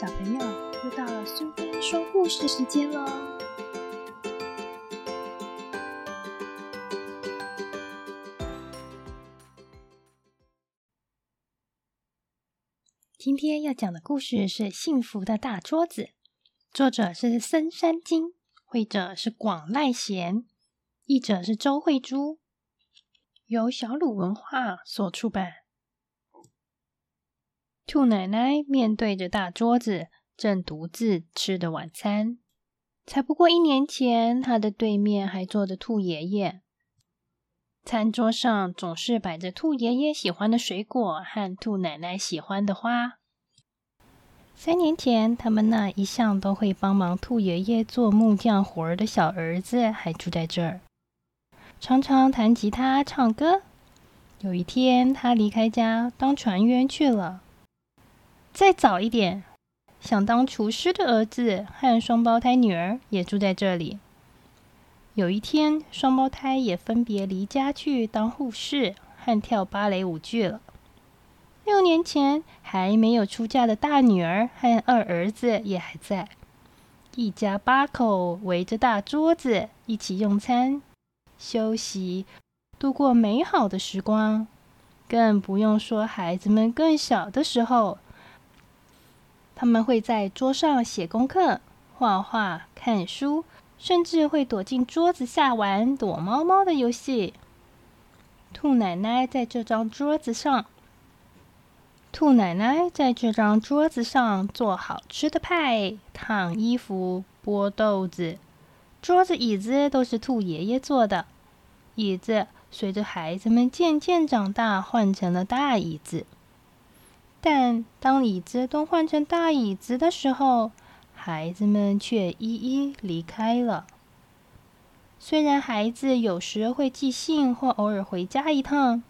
小朋友，又到了苏菲说故事时间喽！今天要讲的故事是《幸福的大桌子》，作者是森山金，绘者是广濑贤，译者是周慧珠，由小鲁文化所出版。兔奶奶面对着大桌子，正独自吃的晚餐。才不过一年前，她的对面还坐着兔爷爷。餐桌上总是摆着兔爷爷喜欢的水果和兔奶奶喜欢的花。三年前，他们那一向都会帮忙兔爷爷做木匠活儿的小儿子还住在这儿，常常弹吉他、唱歌。有一天，他离开家当船员去了。再早一点，想当厨师的儿子和双胞胎女儿也住在这里。有一天，双胞胎也分别离家去当护士和跳芭蕾舞去了。六年前还没有出嫁的大女儿和二儿子也还在，一家八口围着大桌子一起用餐、休息，度过美好的时光。更不用说孩子们更小的时候。他们会在桌上写功课、画画、看书，甚至会躲进桌子下玩躲猫猫的游戏。兔奶奶在这张桌子上，兔奶奶在这张桌子上做好吃的派、烫衣服、剥豆子。桌子、椅子都是兔爷爷做的。椅子随着孩子们渐渐长大，换成了大椅子。但当椅子都换成大椅子的时候，孩子们却一一离开了。虽然孩子有时会寄信或偶尔回家一趟，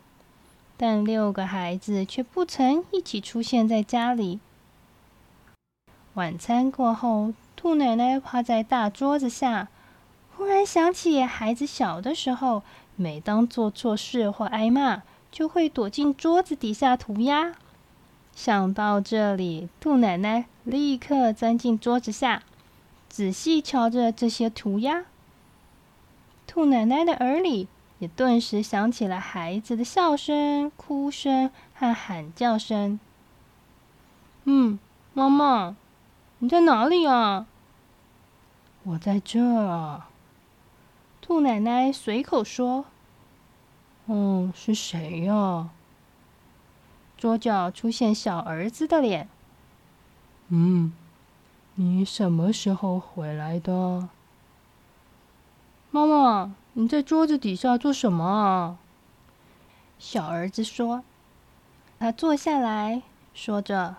但六个孩子却不曾一起出现在家里。晚餐过后，兔奶奶趴在大桌子下，忽然想起孩子小的时候，每当做错事或挨骂，就会躲进桌子底下涂鸦。想到这里，兔奶奶立刻钻进桌子下，仔细瞧着这些涂鸦。兔奶奶的耳里也顿时响起了孩子的笑声、哭声和喊叫声。嗯，妈妈，你在哪里啊？我在这儿。兔奶奶随口说：“嗯，是谁呀？”桌角出现小儿子的脸。嗯，你什么时候回来的？妈妈，你在桌子底下做什么啊？小儿子说。他坐下来说着：“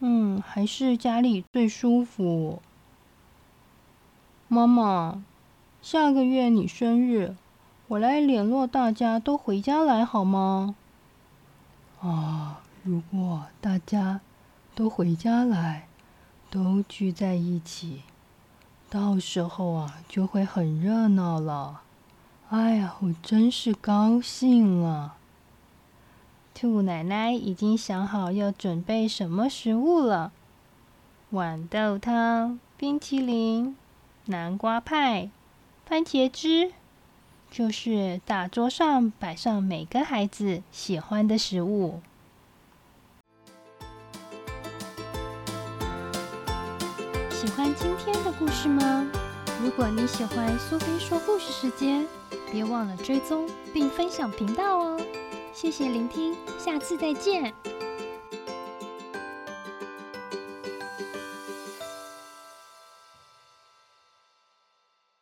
嗯，还是家里最舒服。”妈妈，下个月你生日，我来联络大家都回家来好吗？啊！如果大家都回家来，都聚在一起，到时候啊，就会很热闹了。哎呀，我真是高兴了。兔奶奶已经想好要准备什么食物了：豌豆汤、冰淇淋、南瓜派、番茄汁。就是大桌上摆上每个孩子喜欢的食物。喜欢今天的故事吗？如果你喜欢苏菲说故事时间，别忘了追踪并分享频道哦！谢谢聆听，下次再见。